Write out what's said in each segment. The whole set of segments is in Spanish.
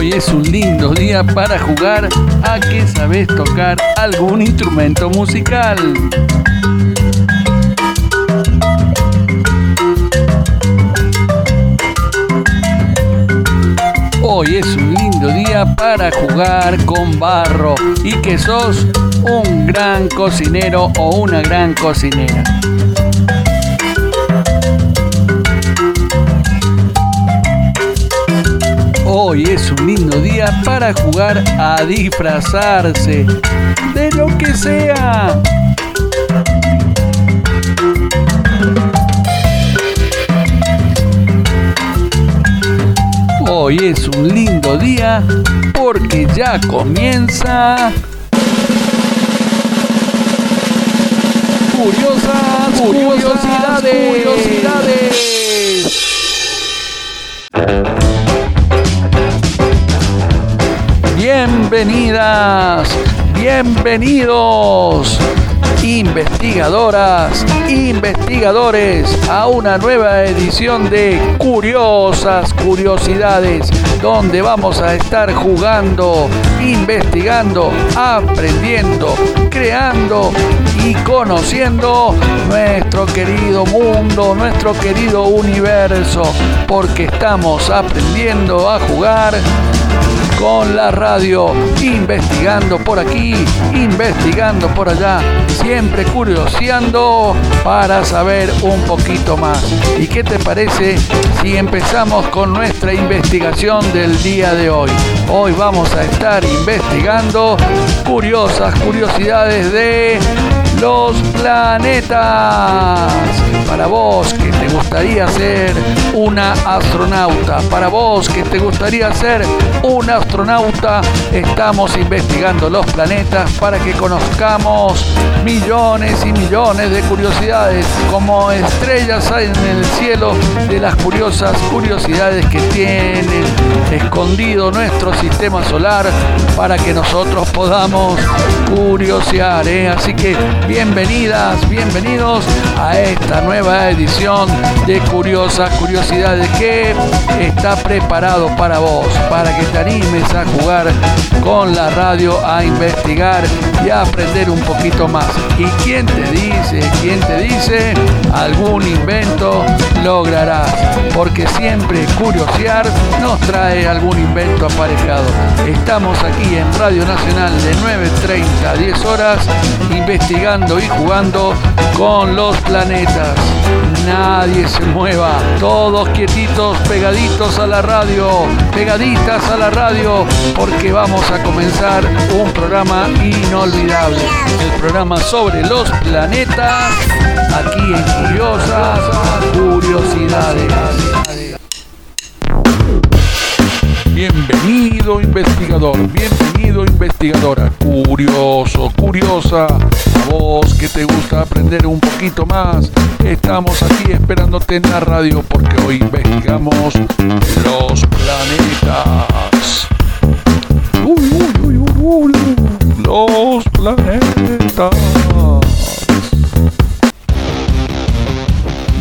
Hoy es un lindo día para jugar a que sabes tocar algún instrumento musical. Hoy es un lindo día para jugar con barro y que sos un gran cocinero o una gran cocinera. Hoy es un lindo día para jugar a disfrazarse de lo que sea. Hoy es un lindo día porque ya comienza... Curiosas curiosidades. curiosidades. Bienvenidas, bienvenidos, investigadoras, investigadores, a una nueva edición de Curiosas Curiosidades, donde vamos a estar jugando, investigando, aprendiendo, creando y conociendo nuestro querido mundo, nuestro querido universo, porque estamos aprendiendo a jugar con la radio, investigando por aquí, investigando por allá, siempre curioseando para saber un poquito más. ¿Y qué te parece si empezamos con nuestra investigación del día de hoy? Hoy vamos a estar investigando curiosas curiosidades de los planetas. Para vos que te gustaría ser una astronauta, para vos que te gustaría ser un astronauta, estamos investigando los planetas para que conozcamos millones y millones de curiosidades como estrellas en el cielo de las curiosas curiosidades que tienen escondido nuestro sistema solar para que nosotros podamos curiosear. ¿eh? Así que bienvenidas, bienvenidos a esta nueva edición de Curiosas Curiosidades que está preparado para vos, para que te animes a jugar con la radio, a investigar y a aprender un poquito más. ¿Y quién te dice, quién te dice? Algún invento lograrás, porque siempre curiosear nos trae algún invento aparejado. Estamos aquí en Radio Nacional de 9.30 a 10 horas investigando y jugando con los planetas. Nadie se mueva, todos quietitos, pegaditos a la radio, pegaditas a la radio, porque vamos a comenzar un programa inolvidable. El programa sobre los planetas, aquí en Curiosas Curiosidades. Bienvenido investigador, bienvenido investigadora, curioso, curiosa, vos que te gusta aprender un poquito más, estamos aquí esperándote en la radio porque hoy investigamos los planetas. Uy, uy, uy, uy, los planetas.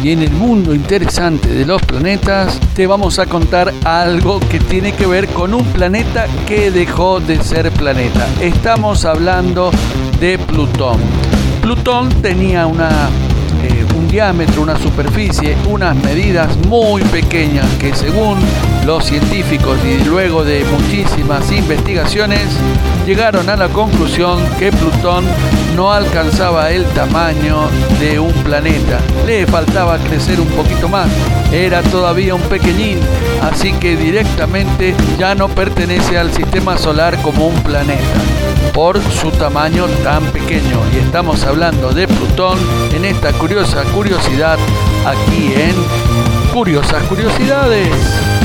Y en el mundo interesante de los planetas te vamos a contar algo que tiene que ver con un planeta que dejó de ser planeta. Estamos hablando de Plutón. Plutón tenía una eh, un diámetro, una superficie, unas medidas muy pequeñas que según los científicos y luego de muchísimas investigaciones llegaron a la conclusión que Plutón no alcanzaba el tamaño de un planeta. Le faltaba crecer un poquito más. Era todavía un pequeñín, así que directamente ya no pertenece al sistema solar como un planeta por su tamaño tan pequeño. Y estamos hablando de Plutón en esta curiosa curiosidad aquí en Curiosas Curiosidades.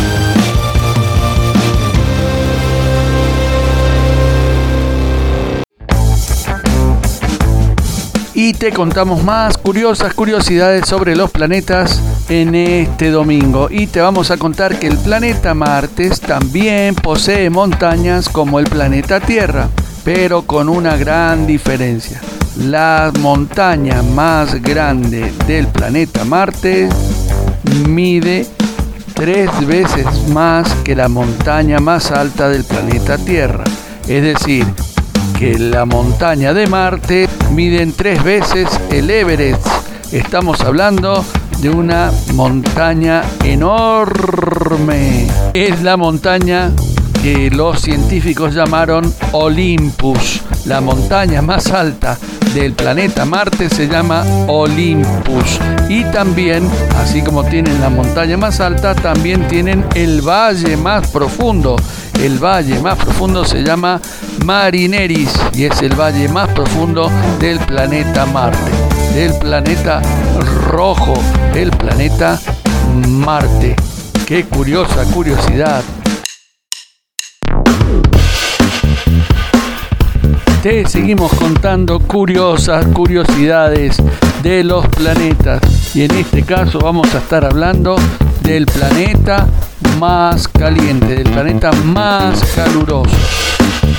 Y te contamos más curiosas curiosidades sobre los planetas en este domingo. Y te vamos a contar que el planeta Martes también posee montañas como el planeta Tierra, pero con una gran diferencia. La montaña más grande del planeta Marte mide tres veces más que la montaña más alta del planeta Tierra. Es decir, que la montaña de Marte miden tres veces el Everest. Estamos hablando de una montaña enorme. Es la montaña que los científicos llamaron Olympus. La montaña más alta del planeta Marte se llama Olympus. Y también, así como tienen la montaña más alta, también tienen el valle más profundo. El valle más profundo se llama Marineris y es el valle más profundo del planeta Marte, del planeta rojo, el planeta Marte. Qué curiosa curiosidad. Te seguimos contando curiosas curiosidades de los planetas. Y en este caso vamos a estar hablando del planeta más caliente, del planeta más caluroso.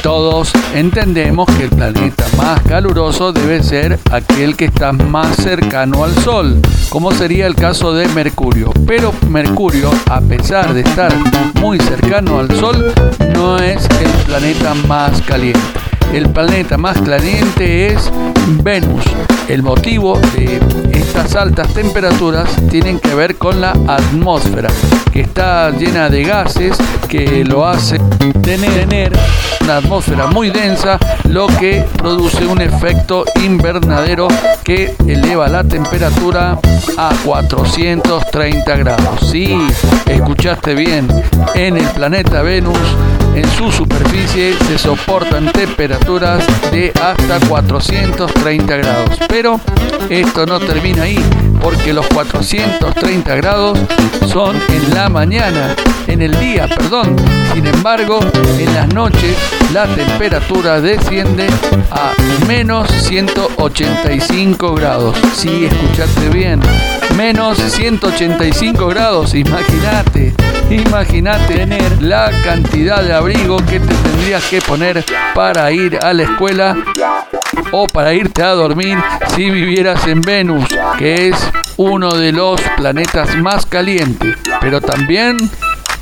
Todos entendemos que el planeta más caluroso debe ser aquel que está más cercano al Sol, como sería el caso de Mercurio. Pero Mercurio, a pesar de estar muy cercano al Sol, no es el planeta más caliente el planeta más caliente es Venus. El motivo de estas altas temperaturas tienen que ver con la atmósfera, que está llena de gases que lo hace tener una atmósfera muy densa, lo que produce un efecto invernadero que eleva la temperatura a 430 grados. Sí, escuchaste bien, en el planeta Venus en su superficie se soportan temperaturas de hasta 430 grados. Pero esto no termina ahí, porque los 430 grados son en la mañana, en el día, perdón. Sin embargo, en las noches la temperatura desciende a menos 185 grados. Si escuchaste bien, menos 185 grados, imagínate. Imagínate tener la cantidad de abrigo que te tendrías que poner para ir a la escuela o para irte a dormir si vivieras en Venus, que es uno de los planetas más calientes, pero también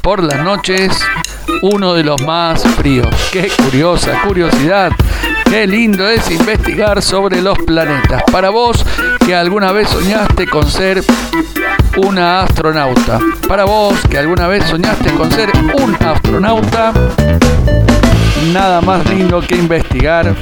por las noches uno de los más fríos. Qué curiosa curiosidad. Qué lindo es investigar sobre los planetas. Para vos que alguna vez soñaste con ser una astronauta. Para vos que alguna vez soñaste con ser un astronauta, nada más lindo que investigar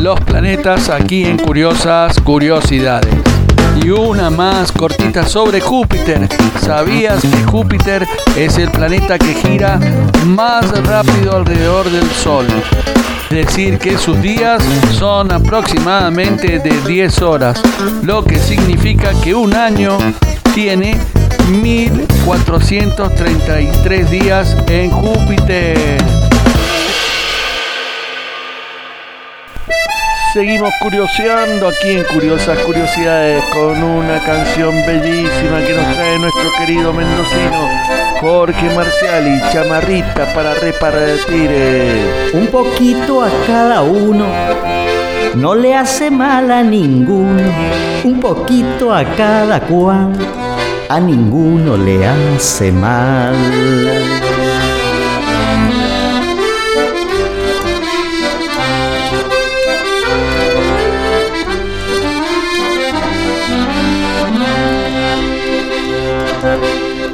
los planetas aquí en Curiosas Curiosidades. Y una más cortita sobre Júpiter. ¿Sabías que Júpiter es el planeta que gira más rápido alrededor del Sol? decir que sus días son aproximadamente de 10 horas, lo que significa que un año tiene 1433 días en Júpiter. Seguimos curioseando aquí en Curiosas Curiosidades con una canción bellísima que nos trae nuestro querido mendocino Jorge Marcial y Chamarrita para repartir. Un poquito a cada uno, no le hace mal a ninguno. Un poquito a cada cual, a ninguno le hace mal.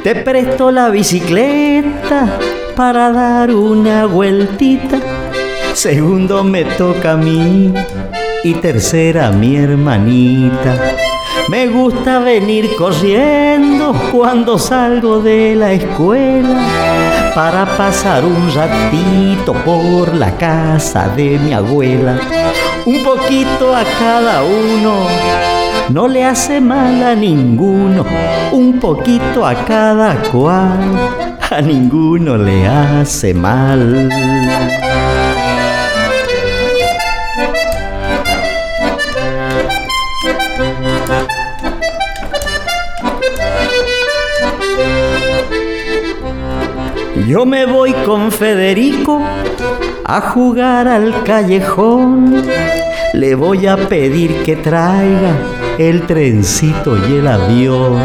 Te presto la bicicleta para dar una vueltita. Segundo me toca a mí y tercera a mi hermanita. Me gusta venir corriendo cuando salgo de la escuela para pasar un ratito por la casa de mi abuela. Un poquito a cada uno no le hace mal a ninguno, un poquito a cada cual, a ninguno le hace mal. Yo me voy con Federico a jugar al callejón. Le voy a pedir que traiga el trencito y el avión.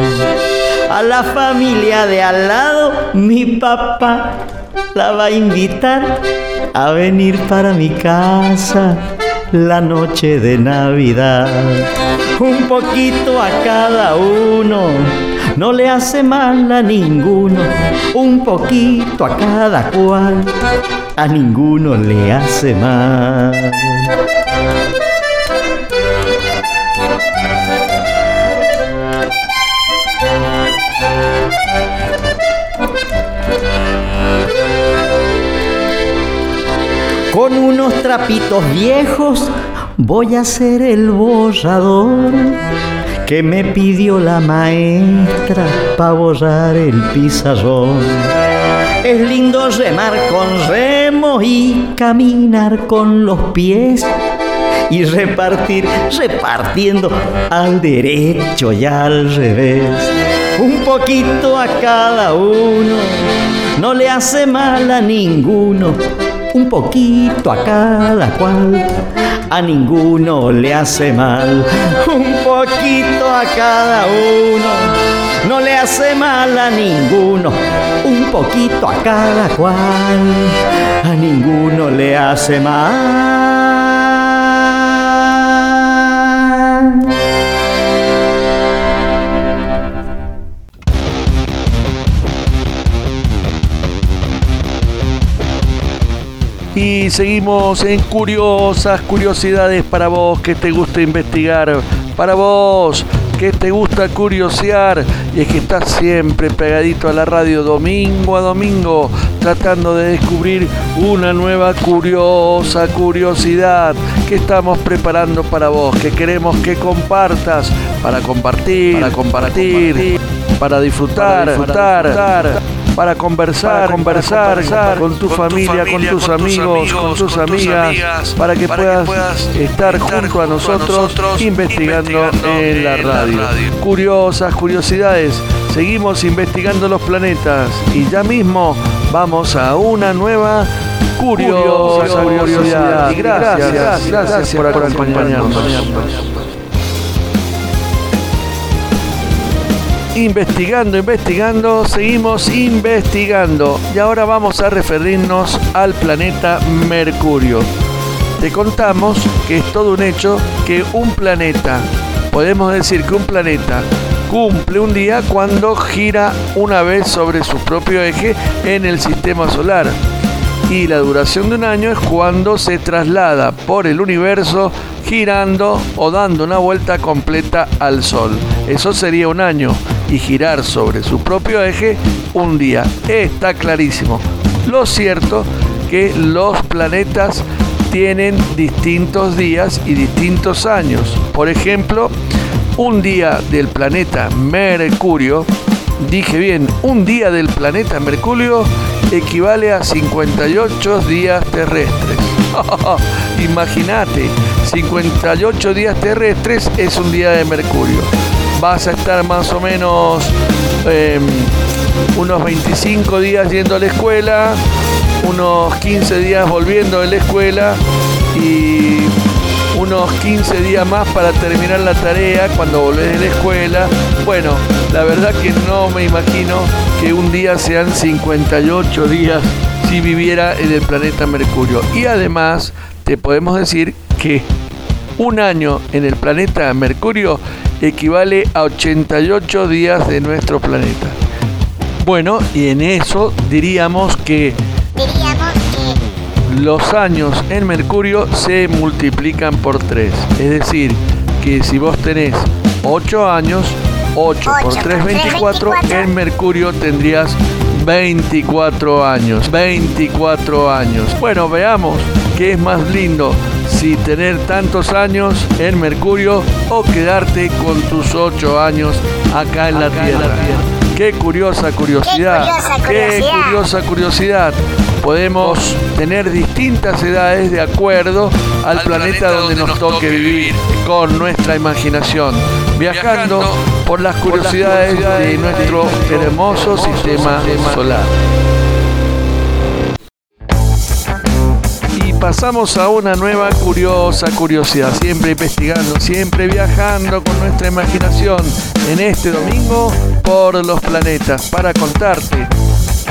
A la familia de al lado, mi papá la va a invitar a venir para mi casa la noche de Navidad. Un poquito a cada uno, no le hace mal a ninguno. Un poquito a cada cual, a ninguno le hace mal. Con unos trapitos viejos voy a hacer el borrador que me pidió la maestra para borrar el pizarrón. Es lindo remar con remo y caminar con los pies y repartir, repartiendo al derecho y al revés. Un poquito a cada uno, no le hace mal a ninguno un poquito a cada cual, a ninguno le hace mal, un poquito a cada uno, no le hace mal a ninguno, un poquito a cada cual, a ninguno le hace mal. Y seguimos en curiosas curiosidades para vos que te gusta investigar, para vos que te gusta curiosear y es que estás siempre pegadito a la radio domingo a domingo tratando de descubrir una nueva curiosa curiosidad que estamos preparando para vos, que queremos que compartas para compartir, para compartir, para disfrutar, para disfrutar. para conversar, conversar, con, tu, familia, con tus amigos, con tus amigas, para que, puedas, estar junto a nosotros, investigando, en la radio. Curiosas, curiosidades. Seguimos investigando los planetas y ya mismo vamos a una nueva curiosa, curiosidad. gracias, gracias, gracias por acompañarnos. Investigando, investigando, seguimos investigando y ahora vamos a referirnos al planeta Mercurio. Te contamos que es todo un hecho que un planeta, podemos decir que un planeta cumple un día cuando gira una vez sobre su propio eje en el sistema solar. Y la duración de un año es cuando se traslada por el universo girando o dando una vuelta completa al Sol. Eso sería un año y girar sobre su propio eje un día. Está clarísimo. Lo cierto que los planetas tienen distintos días y distintos años. Por ejemplo, un día del planeta Mercurio, dije bien, un día del planeta Mercurio equivale a 58 días terrestres. Imagínate, 58 días terrestres es un día de Mercurio vas a estar más o menos em, unos 25 días yendo a la escuela, unos 15 días volviendo de la escuela y unos 15 días más para terminar la tarea cuando volvés de la escuela. Bueno, la verdad que no me imagino que un día sean 58 días si viviera en el planeta Mercurio. Y además te podemos decir que un año en el planeta Mercurio equivale a 88 días de nuestro planeta. Bueno, y en eso diríamos que, los años en Mercurio se multiplican por 3. Es decir, que si vos tenés 8 años, 8, por 3, 24, en Mercurio tendrías 24 años. 24 años. Bueno, veamos qué es más lindo, si tener tantos años en Mercurio o quedarte con tus ocho años acá en la Tierra. Qué curiosa curiosidad. Qué curiosa curiosidad. Podemos tener distintas edades de acuerdo al, planeta, donde nos toque vivir con nuestra imaginación, viajando por las curiosidades de nuestro hermoso sistema solar. Pasamos a una nueva curiosa curiosidad, siempre investigando, siempre viajando con nuestra imaginación en este domingo por los planetas para contarte,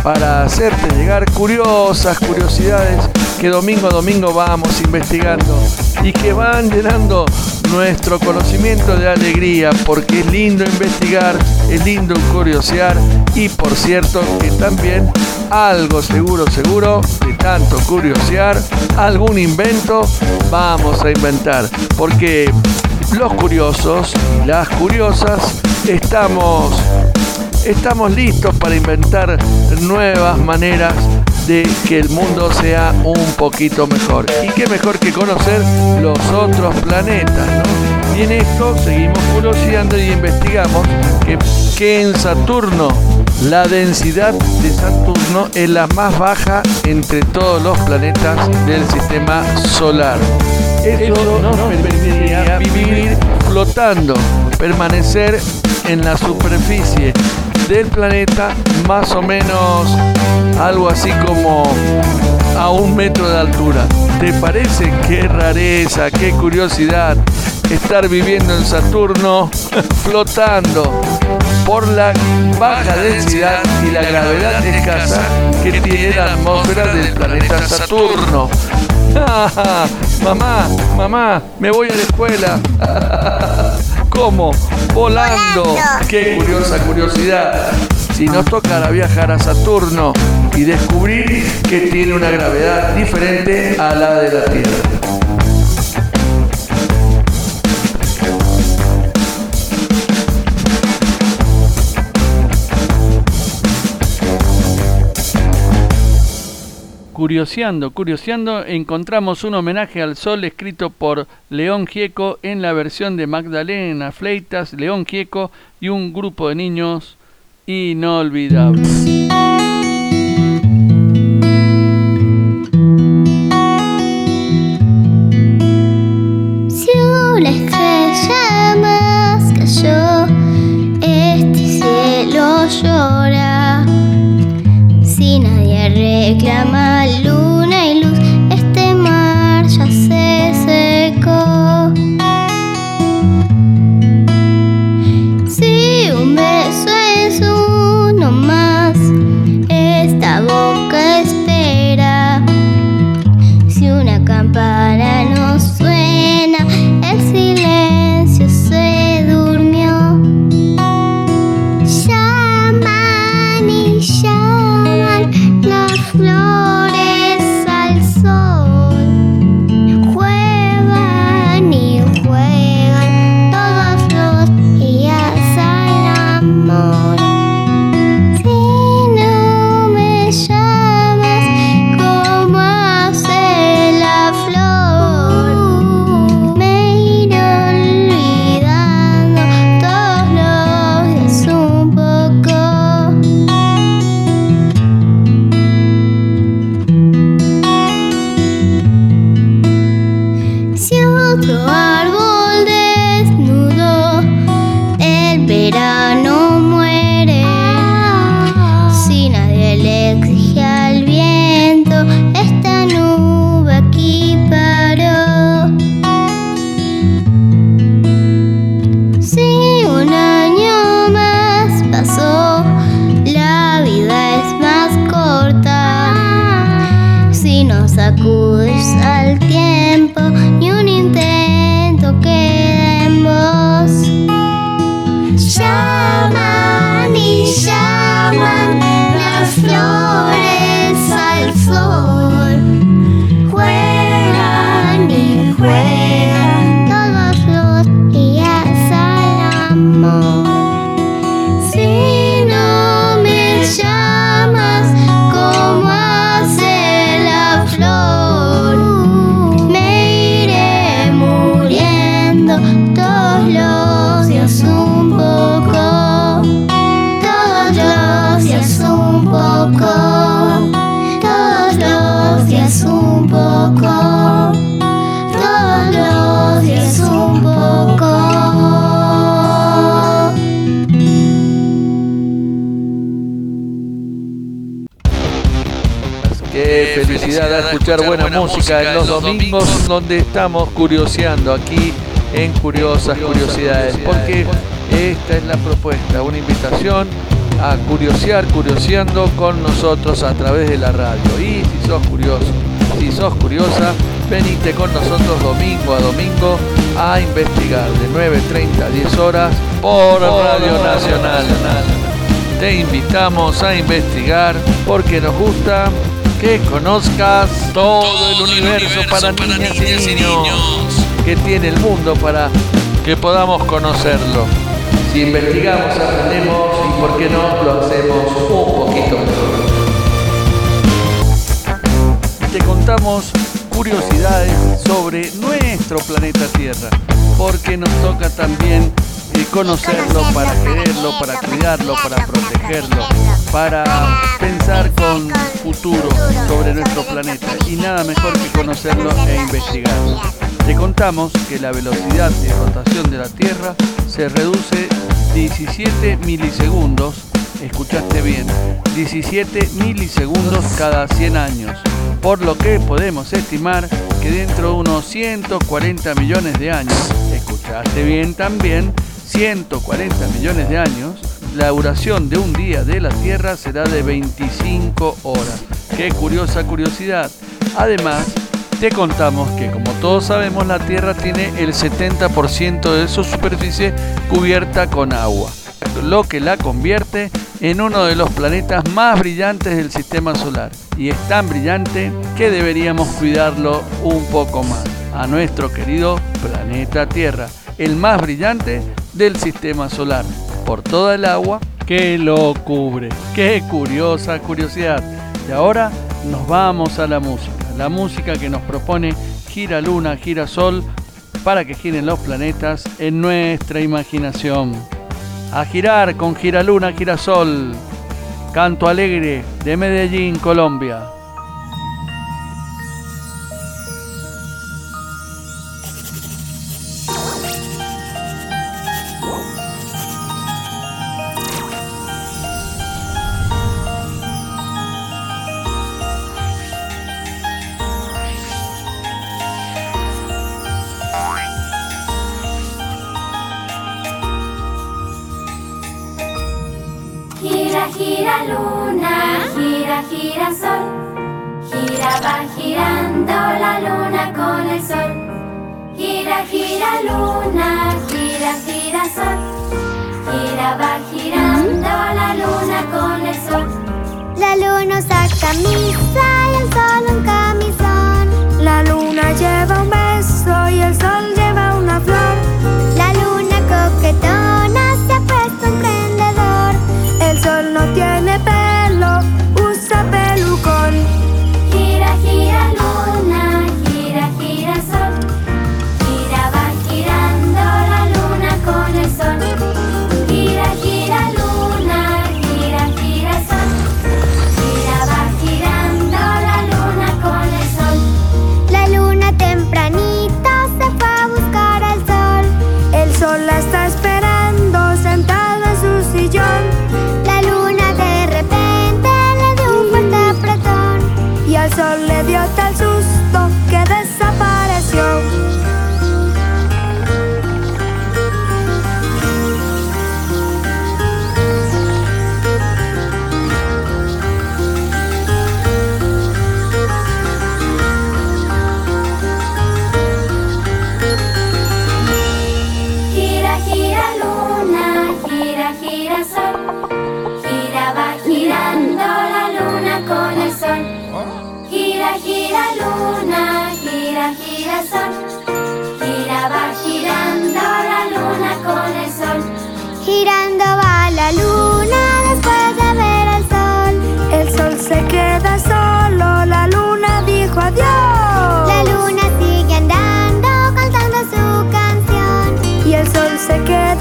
para hacerte llegar curiosas curiosidades que domingo a domingo vamos investigando y que van llenando nuestro conocimiento de alegría, porque es lindo investigar, es lindo curiosear y por cierto que también algo seguro, seguro, de tanto curiosear, algún invento vamos a inventar, porque los curiosos y las curiosas estamos estamos listos para inventar nuevas maneras de que el mundo sea un poquito mejor. Y qué mejor que conocer los otros planetas, ¿no? Y en esto seguimos curioseando y investigamos que, que en Saturno la densidad de Saturno es la más baja entre todos los planetas del sistema solar. Eso nos permitiría vivir flotando, permanecer en la superficie del planeta más o menos algo así como a un metro de altura. ¿Te parece qué rareza, qué curiosidad estar viviendo en Saturno flotando por la baja densidad y la gravedad escasa que tiene la atmósfera del planeta Saturno? mamá, mamá, me voy a la escuela. ¿Cómo? Volando. Qué curiosa curiosidad. Si nos tocara viajar a Saturno y descubrir que tiene una gravedad diferente a la de la Tierra. Curioseando, curioseando, encontramos un homenaje al sol escrito por León Gieco en la versión de Magdalena Fleitas, León Gieco y un grupo de niños inolvidables. si no sacudes al tiempo ni un intento escuchar buena música en los domingos donde estamos curioseando aquí en Curiosas Curiosidades, porque esta es la propuesta, una invitación a curiosear, curioseando con nosotros a través de la radio. Y si sos curioso, si sos curiosa, venite con nosotros domingo a domingo a investigar de 9.30 a 10 horas por Radio Nacional. Te invitamos a investigar porque nos gusta que conozcas todo el universo para niñas y niños que tiene el mundo para que podamos conocerlo. Si investigamos, aprendemos y por qué no lo hacemos un poquito mejor. Te contamos curiosidades sobre nuestro planeta Tierra, porque nos toca también eh, conocerlo para quererlo, para cuidarlo, para protegerlo, para pensar con futuro sobre nuestro planeta. Y nada mejor que conocerlo e investigarlo. Te contamos que la velocidad de rotación de la Tierra se reduce 17 milisegundos, escuchaste bien, 17 milisegundos cada 100 años, por lo que podemos estimar que dentro de unos 140 millones de años, escuchaste bien también, 140 millones de años, la duración de un día de la Tierra será de 25 horas. Qué curiosa curiosidad. Además, te contamos que como todos sabemos la Tierra tiene el 70% de su superficie cubierta con agua, lo que la convierte en uno de los planetas más brillantes del sistema solar. Y es tan brillante que deberíamos cuidarlo un poco más, a nuestro querido planeta Tierra, el más brillante del sistema solar, por toda el agua que lo cubre. Qué curiosa curiosidad. Y ahora nos vamos a la música. La música que nos propone Gira Luna, Gira Sol, para que giren los planetas en nuestra imaginación. A girar con Gira Luna, Gira Sol. Canto Alegre de Medellín, Colombia. gira luna, gira, gira sol. Gira, va girando la luna con el sol. La luna usa camisa y el sol un camisón. La luna lleva un Live your time.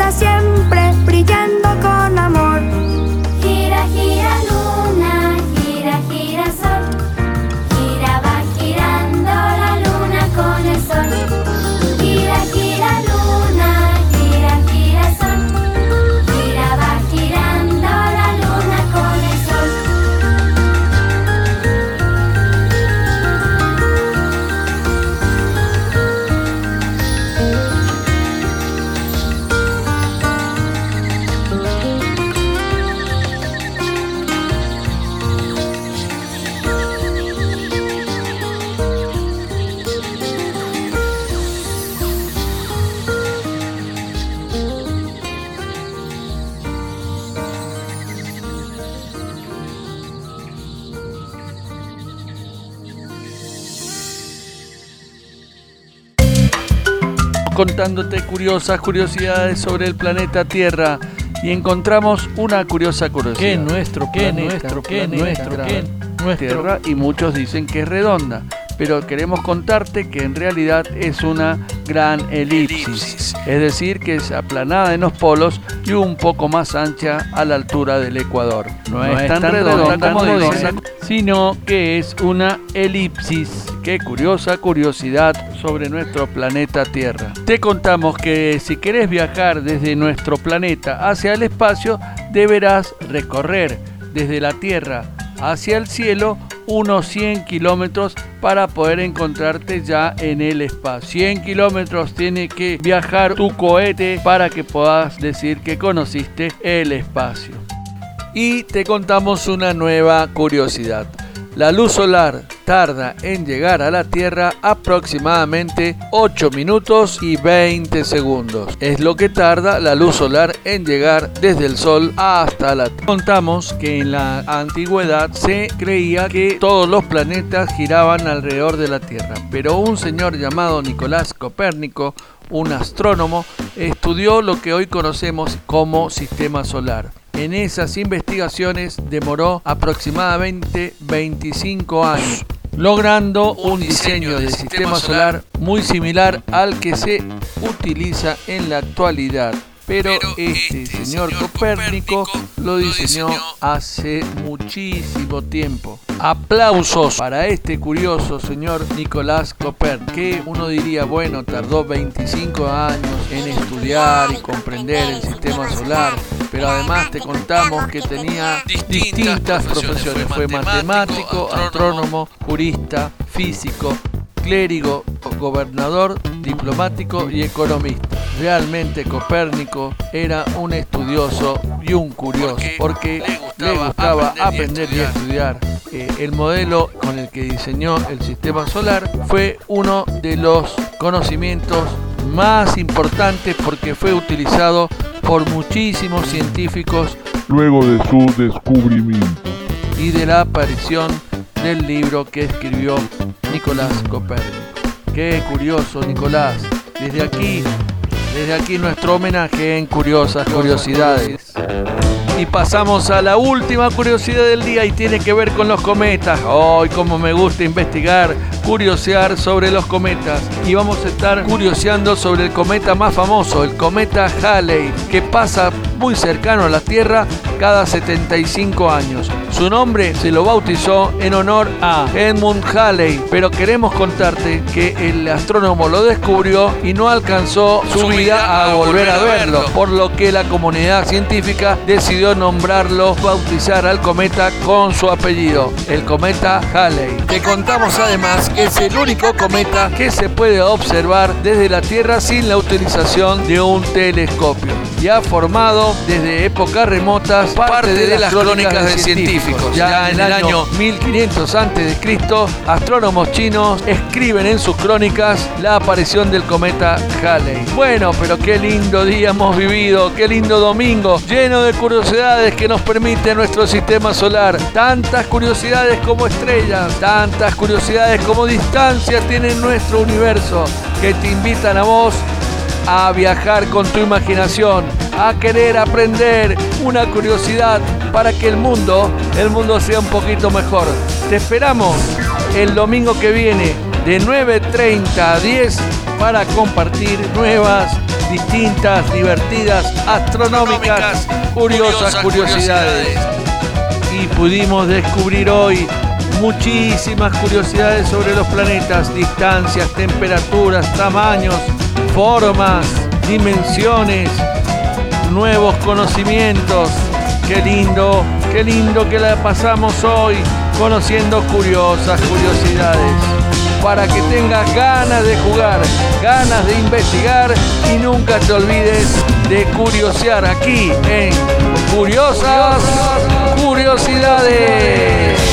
siempre contándote curiosas curiosidades sobre el planeta Tierra y encontramos una curiosa curiosidad. ¿Qué nuestro, qué nuestro, qué nuestro, qué nuestro? Tierra y muchos dicen que es redonda pero queremos contarte que en realidad es una gran elipsis, es decir, que es aplanada en los polos y un poco más ancha a la altura del Ecuador. No, es, tan, redonda, como dicen, sino que es una elipsis. Qué curiosa curiosidad sobre nuestro planeta Tierra. Te contamos que si querés viajar desde nuestro planeta hacia el espacio, deberás recorrer desde la Tierra hacia el cielo unos 100 kilómetros para poder encontrarte ya en el espacio. 100 kilómetros tiene que viajar tu cohete para que puedas decir que conociste el espacio. Y te contamos una nueva curiosidad. La luz solar tarda en llegar a la Tierra aproximadamente 8 minutos y 20 segundos. Es lo que tarda la luz solar en llegar desde el Sol hasta la Tierra. Contamos que en la antigüedad se creía que todos los planetas giraban alrededor de la Tierra, pero un señor llamado Nicolás Copérnico un astrónomo, estudió lo que hoy conocemos como sistema solar. En esas investigaciones demoró aproximadamente 25 años, logrando un diseño del sistema solar muy similar al que se utiliza en la actualidad pero este, este señor Copérnico lo diseñó hace muchísimo tiempo. Aplausos para este curioso señor Nicolás Copérnico, que uno diría, bueno, tardó 25 años en estudiar y comprender el sistema solar, pero además te contamos que tenía distintas profesiones. Fue matemático, astrónomo, jurista, físico, clérigo, gobernador, diplomático y economista. Realmente Copérnico era un estudioso y un curioso porque le gustaba, aprender y estudiar. Eh, el modelo con el que diseñó el sistema solar fue uno de los conocimientos más importantes porque fue utilizado por muchísimos científicos luego de su descubrimiento y de la aparición del libro que escribió Nicolás Copérnico. Qué curioso, Nicolás. Desde aquí desde aquí nuestro homenaje en Curiosas Curiosidades. Y pasamos a la última curiosidad del día y tiene que ver con los cometas. Hoy, como me gusta investigar, curiosear sobre los cometas. Y vamos a estar curioseando sobre el cometa más famoso, el cometa Halley, que pasa muy cercano a la Tierra cada 75 años. Su nombre se lo bautizó en honor a Edmund Halley, pero queremos contarte que el astrónomo lo descubrió y no alcanzó su vida a volver a verlo, por lo que la comunidad científica decidió nombrarlo, bautizar al cometa con su apellido, el cometa Halley. Te contamos además es el único cometa que se puede observar desde la Tierra sin la utilización de un telescopio y ha formado desde épocas remotas parte de, las crónicas de científicos. Ya en el año 1500 a.C., astrónomos chinos escriben en sus crónicas la aparición del cometa Halley. Bueno, pero qué lindo día hemos vivido, qué lindo domingo, lleno de curiosidades que nos permite nuestro sistema solar. Tantas curiosidades como estrellas, tantas curiosidades como distancias tiene nuestro universo que te invitan a vos a viajar con tu imaginación, a querer aprender una curiosidad para que el mundo, el mundo sea un poquito mejor. Te esperamos el domingo que viene de 9.30 a 10 para compartir nuevas, distintas, divertidas, astronómicas, curiosas curiosidades. Y pudimos descubrir hoy muchísimas curiosidades sobre los planetas, distancias, temperaturas, tamaños, formas, dimensiones, nuevos conocimientos. Qué lindo, qué lindo que la pasamos hoy conociendo curiosas curiosidades. Para que tengas ganas de jugar, ganas de investigar y nunca te olvides de curiosear aquí en Curiosas Curiosidades.